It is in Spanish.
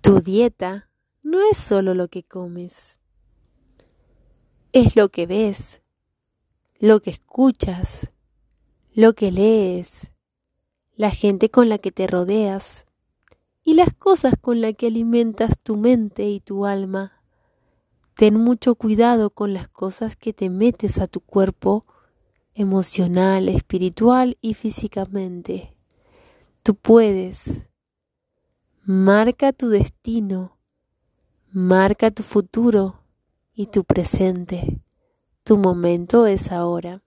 Tu dieta no es solo lo que comes, es lo que ves, lo que escuchas, lo que lees, la gente con la que te rodeas y las cosas con las que alimentas tu mente y tu alma. Ten mucho cuidado con las cosas que te metes a tu cuerpo emocional, espiritual y físicamente. Tú puedes. Marca tu destino, marca tu futuro y tu presente. Tu momento es ahora.